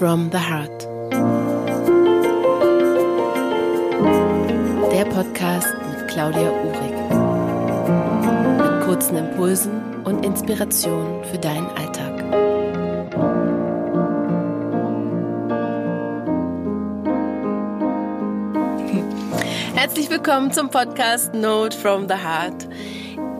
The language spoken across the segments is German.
from the Heart. Der Podcast mit Claudia Uhrig. Mit kurzen Impulsen und Inspirationen für deinen Alltag. Herzlich willkommen zum Podcast Note from the Heart.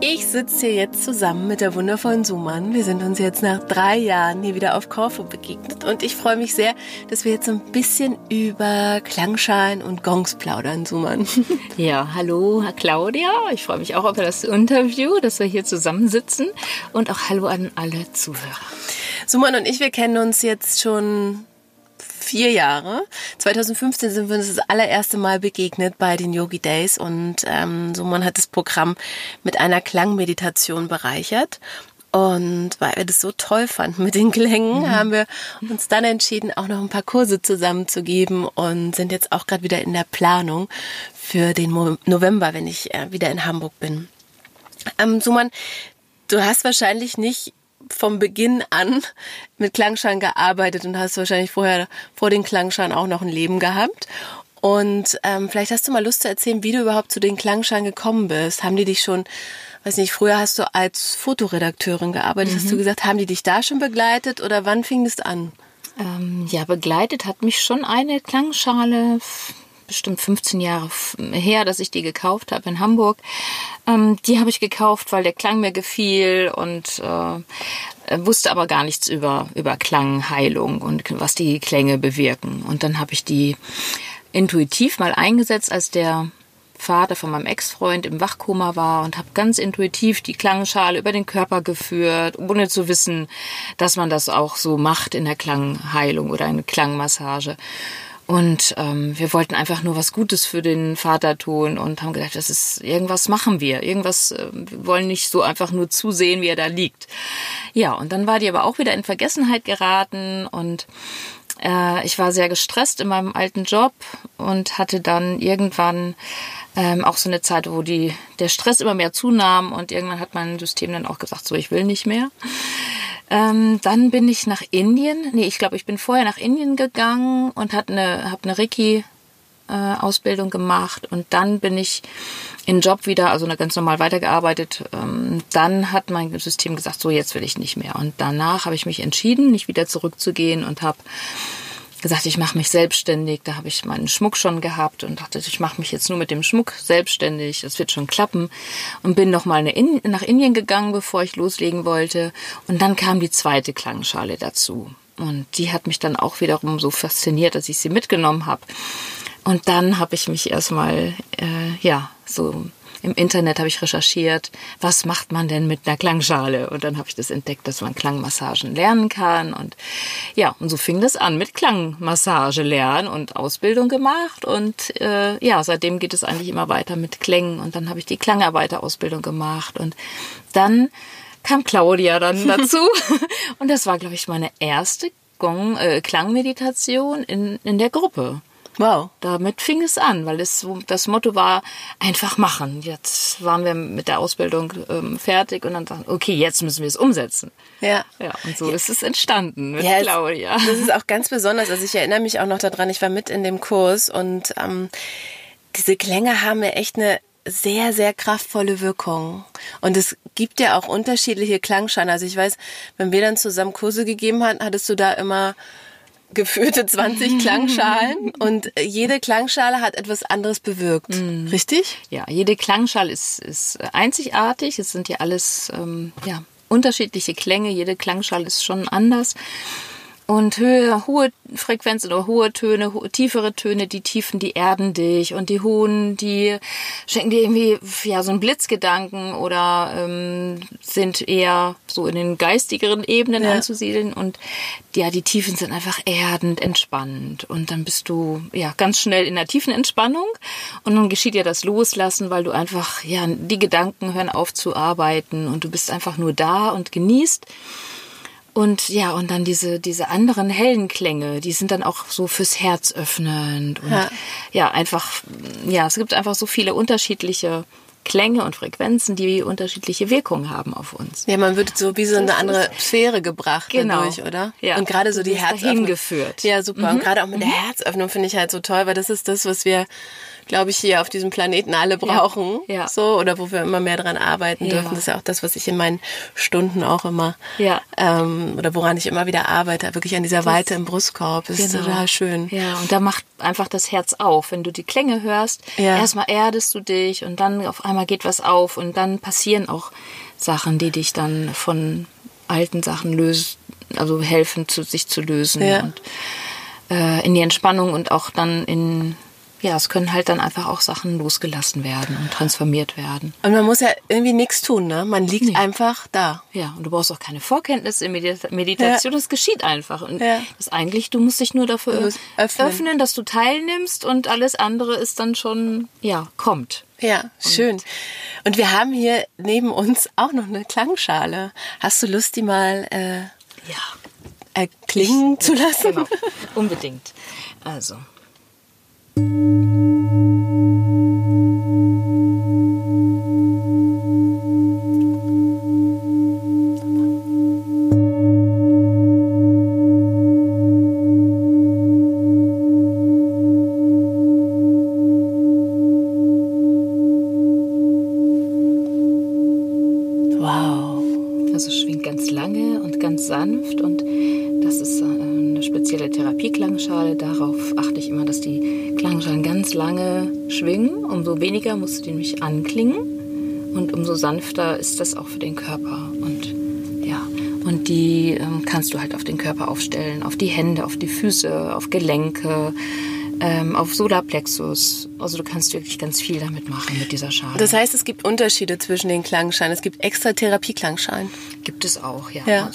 Ich sitze hier jetzt zusammen mit der wundervollen Suman. Wir sind uns jetzt nach drei Jahren hier wieder auf Korfu begegnet und ich freue mich sehr, dass wir jetzt ein bisschen über Klangschalen und Gongs plaudern, Suman. Ja, hallo Claudia. Ich freue mich auch über das Interview, dass wir hier zusammensitzen und auch hallo an alle Zuhörer. Suman und ich, wir kennen uns jetzt schon vier Jahre. 2015 sind wir uns das allererste Mal begegnet bei den Yogi Days und ähm, so man hat das Programm mit einer Klangmeditation bereichert. Und weil wir das so toll fanden mit den Klängen, mhm. haben wir uns dann entschieden, auch noch ein paar Kurse zusammenzugeben und sind jetzt auch gerade wieder in der Planung für den November, wenn ich äh, wieder in Hamburg bin. Ähm, Suman, du hast wahrscheinlich nicht vom Beginn an mit Klangschalen gearbeitet und hast wahrscheinlich vorher vor den Klangschalen auch noch ein Leben gehabt. Und ähm, vielleicht hast du mal Lust zu erzählen, wie du überhaupt zu den Klangschalen gekommen bist. Haben die dich schon, weiß nicht, früher hast du als Fotoredakteurin gearbeitet, mhm. hast du mhm. gesagt, haben die dich da schon begleitet oder wann fing das an? Ähm, ja, begleitet hat mich schon eine Klangschale bestimmt 15 Jahre her, dass ich die gekauft habe in Hamburg. Ähm, die habe ich gekauft, weil der Klang mir gefiel und äh, wusste aber gar nichts über, über Klangheilung und was die Klänge bewirken. Und dann habe ich die intuitiv mal eingesetzt, als der Vater von meinem Ex-Freund im Wachkoma war und habe ganz intuitiv die Klangschale über den Körper geführt, ohne zu wissen, dass man das auch so macht in der Klangheilung oder eine Klangmassage. Und ähm, wir wollten einfach nur was Gutes für den Vater tun und haben gedacht, das ist irgendwas machen wir, irgendwas äh, wir wollen nicht so einfach nur zusehen, wie er da liegt. Ja, und dann war die aber auch wieder in Vergessenheit geraten und äh, ich war sehr gestresst in meinem alten Job und hatte dann irgendwann ähm, auch so eine Zeit, wo die der Stress immer mehr zunahm und irgendwann hat mein System dann auch gesagt, so ich will nicht mehr. Ähm, dann bin ich nach Indien. Nee, ich glaube, ich bin vorher nach Indien gegangen und habe eine, hab eine Reiki äh, Ausbildung gemacht und dann bin ich in Job wieder, also ganz normal weitergearbeitet. Ähm, dann hat mein System gesagt, so jetzt will ich nicht mehr. Und danach habe ich mich entschieden, nicht wieder zurückzugehen und habe gesagt, ich mache mich selbstständig. Da habe ich meinen Schmuck schon gehabt und dachte, ich mache mich jetzt nur mit dem Schmuck selbstständig. Das wird schon klappen. Und bin noch mal in, nach Indien gegangen, bevor ich loslegen wollte. Und dann kam die zweite Klangschale dazu. Und die hat mich dann auch wiederum so fasziniert, dass ich sie mitgenommen habe. Und dann habe ich mich erstmal, äh, ja, so im Internet habe ich recherchiert, was macht man denn mit einer Klangschale? Und dann habe ich das entdeckt, dass man Klangmassagen lernen kann. Und ja, und so fing das an mit Klangmassage lernen und Ausbildung gemacht. Und äh, ja, seitdem geht es eigentlich immer weiter mit Klängen. Und dann habe ich die Klangarbeiterausbildung gemacht. Und dann kam Claudia dann dazu. und das war, glaube ich, meine erste Gong, äh, Klangmeditation in, in der Gruppe. Wow. Damit fing es an, weil es das Motto war, einfach machen. Jetzt waren wir mit der Ausbildung ähm, fertig und dann dachten, okay, jetzt müssen wir es umsetzen. Ja. Ja, und so ja. ist es entstanden mit ja, Claudia. Das ist auch ganz besonders. Also ich erinnere mich auch noch daran, ich war mit in dem Kurs und ähm, diese Klänge haben mir echt eine sehr, sehr kraftvolle Wirkung. Und es gibt ja auch unterschiedliche Klangschalen. Also ich weiß, wenn wir dann zusammen Kurse gegeben hatten, hattest du da immer geführte 20 Klangschalen und jede Klangschale hat etwas anderes bewirkt. Mhm. Richtig? Ja, jede Klangschale ist, ist einzigartig. Es sind ja alles ähm, ja, unterschiedliche Klänge. Jede Klangschale ist schon anders. Und höhe, hohe Frequenzen oder hohe Töne, hohe, tiefere Töne, die Tiefen, die erden dich. Und die hohen, die schenken dir irgendwie ja so einen Blitzgedanken oder ähm, sind eher so in den geistigeren Ebenen ja. anzusiedeln. Und ja, die Tiefen sind einfach erdend, entspannend. Und dann bist du ja ganz schnell in der tiefen Entspannung. Und dann geschieht ja das Loslassen, weil du einfach ja die Gedanken hören auf zu arbeiten. Und du bist einfach nur da und genießt und ja, und dann diese, diese anderen hellen Klänge, die sind dann auch so fürs Herz öffnend. Und ja. ja, einfach, ja, es gibt einfach so viele unterschiedliche Klänge und Frequenzen, die unterschiedliche Wirkungen haben auf uns. Ja, man wird so wie so eine andere Sphäre gebracht Genau. dadurch, oder? Ja. Und gerade so die Herzöffnung. geführt. Ja, super. Und gerade auch mit der Herzöffnung finde ich halt so toll, weil das ist das, was wir, glaube ich, hier auf diesem Planeten alle brauchen. Ja. So, oder wo wir immer mehr dran arbeiten Ja. dürfen. Das ist ja auch das, was ich in meinen Stunden auch immer, Ja. ähm, oder woran ich immer wieder arbeite, wirklich an dieser Weite im Brustkorb. Das ist Genau. total schön. Ja, und da macht einfach das Herz auf. Wenn du die Klänge hörst, Ja. erstmal erdest du dich und dann auf einmal geht was auf und dann passieren auch Sachen, die dich dann von alten Sachen lösen, also helfen, zu, sich zu lösen Ja. und äh, in die Entspannung und auch dann in, ja, es können halt dann einfach auch Sachen losgelassen werden und transformiert werden. Und man muss ja irgendwie nichts tun, ne? Man liegt einfach da. Ja, und du brauchst auch keine Vorkenntnisse in Medita Meditation, das geschieht einfach. Und Ja. das eigentlich, du musst dich nur dafür öffnen. öffnen. dass du teilnimmst und alles andere ist dann schon, ja, kommt. Ja, schön. Und wir haben hier neben uns auch noch eine Klangschale. Hast du Lust, die mal äh, Ja, erklingen zu lassen? genau. Unbedingt. Also. Wow. Anklingen. Und umso sanfter ist das auch für den Körper. Und ja, und die ähm, kannst du halt auf den Körper aufstellen, auf die Hände, auf die Füße, auf Gelenke, ähm, auf Solarplexus. Also du kannst wirklich ganz viel damit machen mit dieser Schale. Das heißt, es gibt Unterschiede zwischen den Klangschalen. Es gibt extra Therapieklangschalen. Gibt es auch, ja. Ja.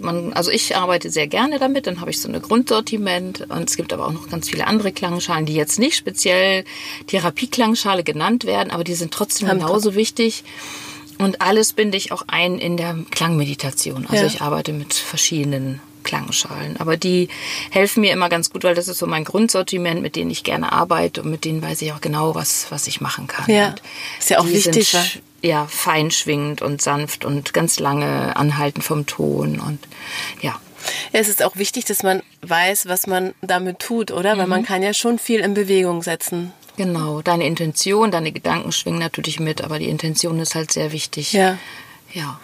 Man, also ich arbeite sehr gerne damit, dann habe ich so eine Grundsortiment und es gibt aber auch noch ganz viele andere Klangschalen, die jetzt nicht speziell Therapieklangschale genannt werden, aber die sind trotzdem Haben genauso wichtig. Und alles binde ich auch ein in der Klangmeditation. Also Ja. ich arbeite mit verschiedenen Klangschalen. Aber die helfen mir immer ganz gut, weil das ist so mein Grundsortiment, mit denen ich gerne arbeite und mit denen weiß ich auch genau, was, was ich machen kann. Ja. Und Ist ja auch wichtig, Sind, ja, fein schwingend und sanft und ganz lange anhalten vom Ton und ja. Ja, es ist auch wichtig, dass man weiß, was man damit tut, oder? Weil Mhm. man kann ja schon viel in Bewegung setzen. Genau, deine Intention, deine Gedanken schwingen natürlich mit, aber die Intention ist halt sehr wichtig. Ja. Ja.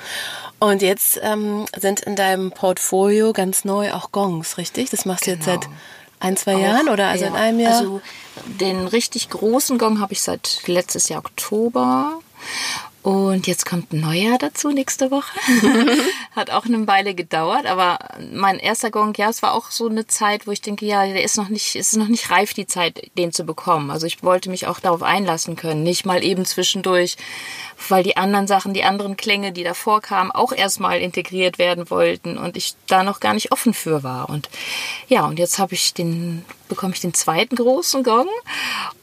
Und jetzt ähm, sind in deinem Portfolio ganz neu auch Gongs, richtig? Das machst du jetzt Genau. seit ein, zwei Jahren oder also ja. in einem Jahr? Also den richtig großen Gong habe ich seit letztes Jahr Oktober. Und jetzt kommt ein neuer dazu nächste Woche. Hat auch eine Weile gedauert, aber mein erster Gong, ja, es war auch so eine Zeit, wo ich denke, ja, der ist noch nicht, es ist noch nicht reif, die Zeit, den zu bekommen. Also ich wollte mich auch darauf einlassen können, nicht mal eben zwischendurch, weil die anderen Sachen, die anderen Klänge, die davor kamen, auch erstmal integriert werden wollten und ich da noch gar nicht offen für war. Und ja, und jetzt habe ich den, bekomme ich den zweiten großen Gong.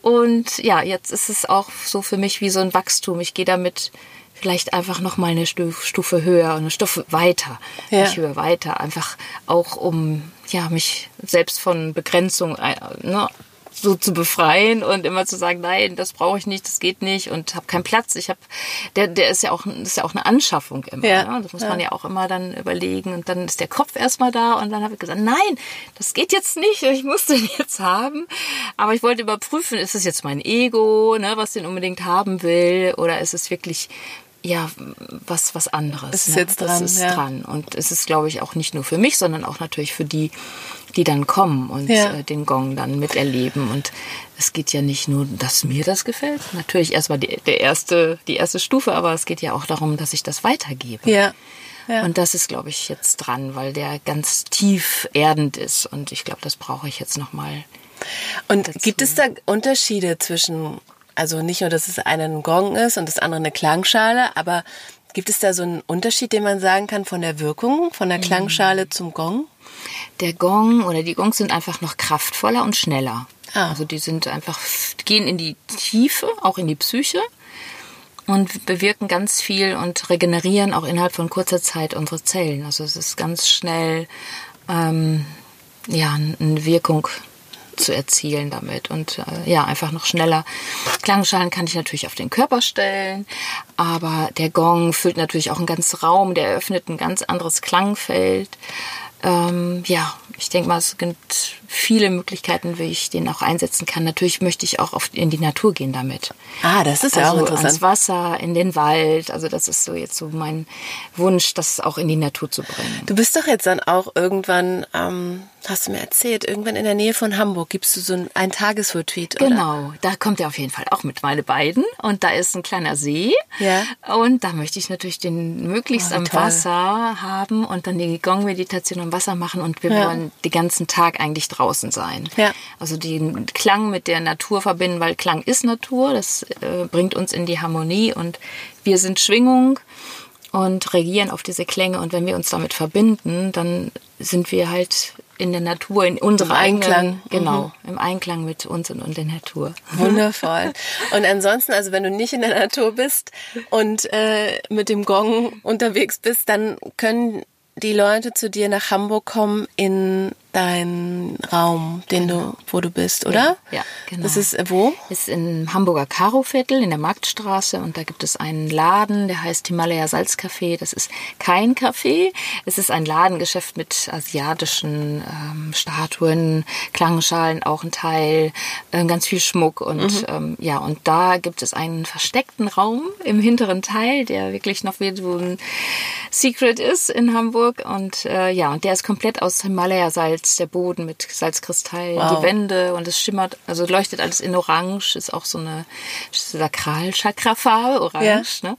Und ja, jetzt ist es auch so für mich wie so ein Wachstum. Ich gehe damit vielleicht einfach noch mal eine Stu- Stufe höher, eine Stufe weiter, Ja. nicht höher weiter, einfach auch um ja mich selbst von Begrenzung äh, ne, so zu befreien und immer zu sagen, nein, das brauche ich nicht, das geht nicht und habe keinen Platz. Ich habe, der, der ist ja auch, ist ja auch eine Anschaffung immer. Ja. Ne? Das muss man ja auch immer dann überlegen und dann ist der Kopf erstmal da und dann habe ich gesagt, nein, das geht jetzt nicht, ich muss den jetzt haben. Aber ich wollte überprüfen, ist es jetzt mein Ego, ne, was den unbedingt haben will oder ist es wirklich ja, was, was anderes. Es ist ne? jetzt Das dran, ist ja. dran. Und es ist, glaube ich, auch nicht nur für mich, sondern auch natürlich für die, die dann kommen und Ja. äh, den Gong dann miterleben. Und es geht ja nicht nur, dass mir das gefällt. Natürlich erstmal die, der erste, die erste Stufe, aber es geht ja auch darum, dass ich das weitergebe. ja. ja. Und das ist, glaube ich, jetzt dran, weil der ganz tief erdend ist. Und ich glaube, das brauche ich jetzt nochmal. Und dazu. gibt es da Unterschiede zwischen, also nicht nur, dass es eine ein Gong ist und das andere eine Klangschale, aber gibt es da so einen Unterschied, den man sagen kann von der Wirkung, von Mhm. der Klangschale zum Gong? Der Gong oder die Gongs sind einfach noch kraftvoller und schneller. Ah. Also die sind einfach, gehen in die Tiefe, auch in die Psyche und bewirken ganz viel und regenerieren auch innerhalb von kurzer Zeit unsere Zellen. Also es ist ganz schnell ähm, ja eine Wirkung zu erzielen damit und äh, ja, einfach noch schneller. Klangschalen kann ich natürlich auf den Körper stellen, aber der Gong füllt natürlich auch einen ganzen Raum, der eröffnet ein ganz anderes Klangfeld. Ähm, ja, ich denke mal, es gibt viele Möglichkeiten, wie ich den auch einsetzen kann. Natürlich möchte ich auch oft in die Natur gehen damit. Ah, das ist ja also auch interessant. Ans Wasser, in den Wald. Also das ist so jetzt so mein Wunsch, das auch in die Natur zu bringen. Du bist doch jetzt dann auch irgendwann, ähm, hast du mir erzählt, irgendwann in der Nähe von Hamburg gibst du so ein, ein Tagesretreat, oder? Genau, da kommt er auf jeden Fall auch mit meine beiden und da ist ein kleiner See Ja. und da möchte ich natürlich den möglichst Oh, am toll. Wasser haben und dann die Gong-Meditation am Wasser machen und wir Ja. wollen den ganzen Tag eigentlich draußen sein. Ja. Also den Klang mit der Natur verbinden, weil Klang ist Natur, das äh, bringt uns in die Harmonie und wir sind Schwingung und reagieren auf diese Klänge und wenn wir uns damit verbinden, dann sind wir halt in der Natur, in unserer Im Einklang. eigenen, genau, im Einklang mit uns und, und der Natur. Wundervoll. Und ansonsten, also wenn du nicht in der Natur bist und äh, mit dem Gong unterwegs bist, dann können die Leute zu dir nach Hamburg kommen in deinen Raum, den du, wo du bist, oder? Ja, genau. Das ist äh, wo? Ist im Hamburger Karoviertel in der Marktstraße und da gibt es einen Laden, der heißt Himalaya Salzcafé. Das ist kein Café, es ist ein Ladengeschäft mit asiatischen ähm, Statuen, Klangschalen auch ein Teil, ähm, ganz viel Schmuck und ähm, ja und da gibt es einen versteckten Raum im hinteren Teil, der wirklich noch wie so ein Secret ist in Hamburg und äh, ja und der ist komplett aus Himalaya Salz, der Boden mit Salzkristall, Wow. die Wände und es schimmert, also leuchtet alles in Orange, ist auch so eine Sakralchakra-Farbe, Orange, ne?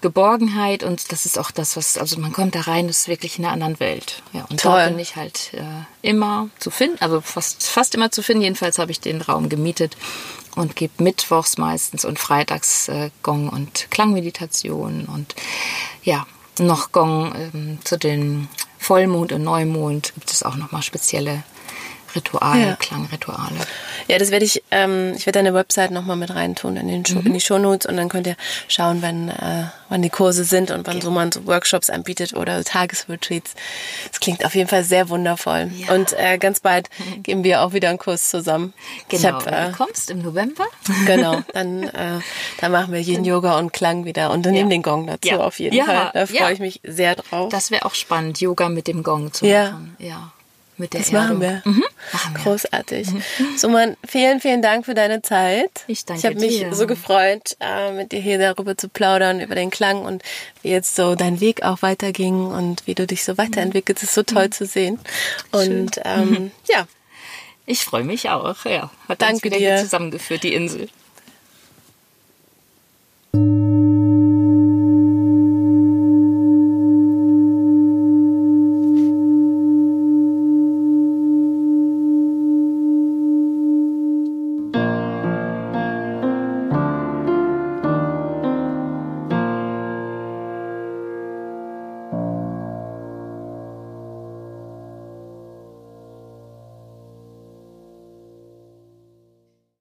Geborgenheit und das ist auch das, was, also man kommt da rein, das ist wirklich in einer anderen Welt. Ja, und Toll. da bin ich halt äh, immer zu finden, also fast, fast immer zu finden. Jedenfalls habe ich den Raum gemietet und gebe mittwochs meistens und freitags äh, Gong und Klangmeditation und ja, noch Gong ähm, zu den Vollmond und Neumond. Gibt es auch nochmal spezielle Rituale, Ja. Klangrituale. Ja, das werde ich, ähm, ich werde deine Website nochmal mit reintun in, den Show, in die Shownotes und dann könnt ihr schauen, wann, äh, wann die Kurse sind und wann so man so Workshops anbietet oder Tagesretreats. Das klingt auf jeden Fall sehr wundervoll. Ja. Und äh, ganz bald geben wir auch wieder einen Kurs zusammen. Genau, hab, wenn äh, du kommst im November. Genau, dann, äh, dann machen wir Yin Yoga und Klang wieder und dann Ja. nehmen den Gong dazu auf jeden Ja, Fall. Da freue ich mich sehr drauf. Das wäre auch spannend, Yoga mit dem Gong zu Ja. machen. Ja. Mit der Das machen wir. Erdung. Mhm. Machen wir. Großartig. Suman, vielen, vielen Dank für deine Zeit. Ich danke Ich habe mich dir. so gefreut, äh, mit dir hier darüber zu plaudern, über den Klang und wie jetzt so dein Weg auch weiterging und wie du dich so weiterentwickelst. Es ist so Mhm. toll zu sehen. Und ähm, ja, Ich freue mich auch. Ja. Hat Danke uns wieder dir. hier zusammengeführt, die Insel.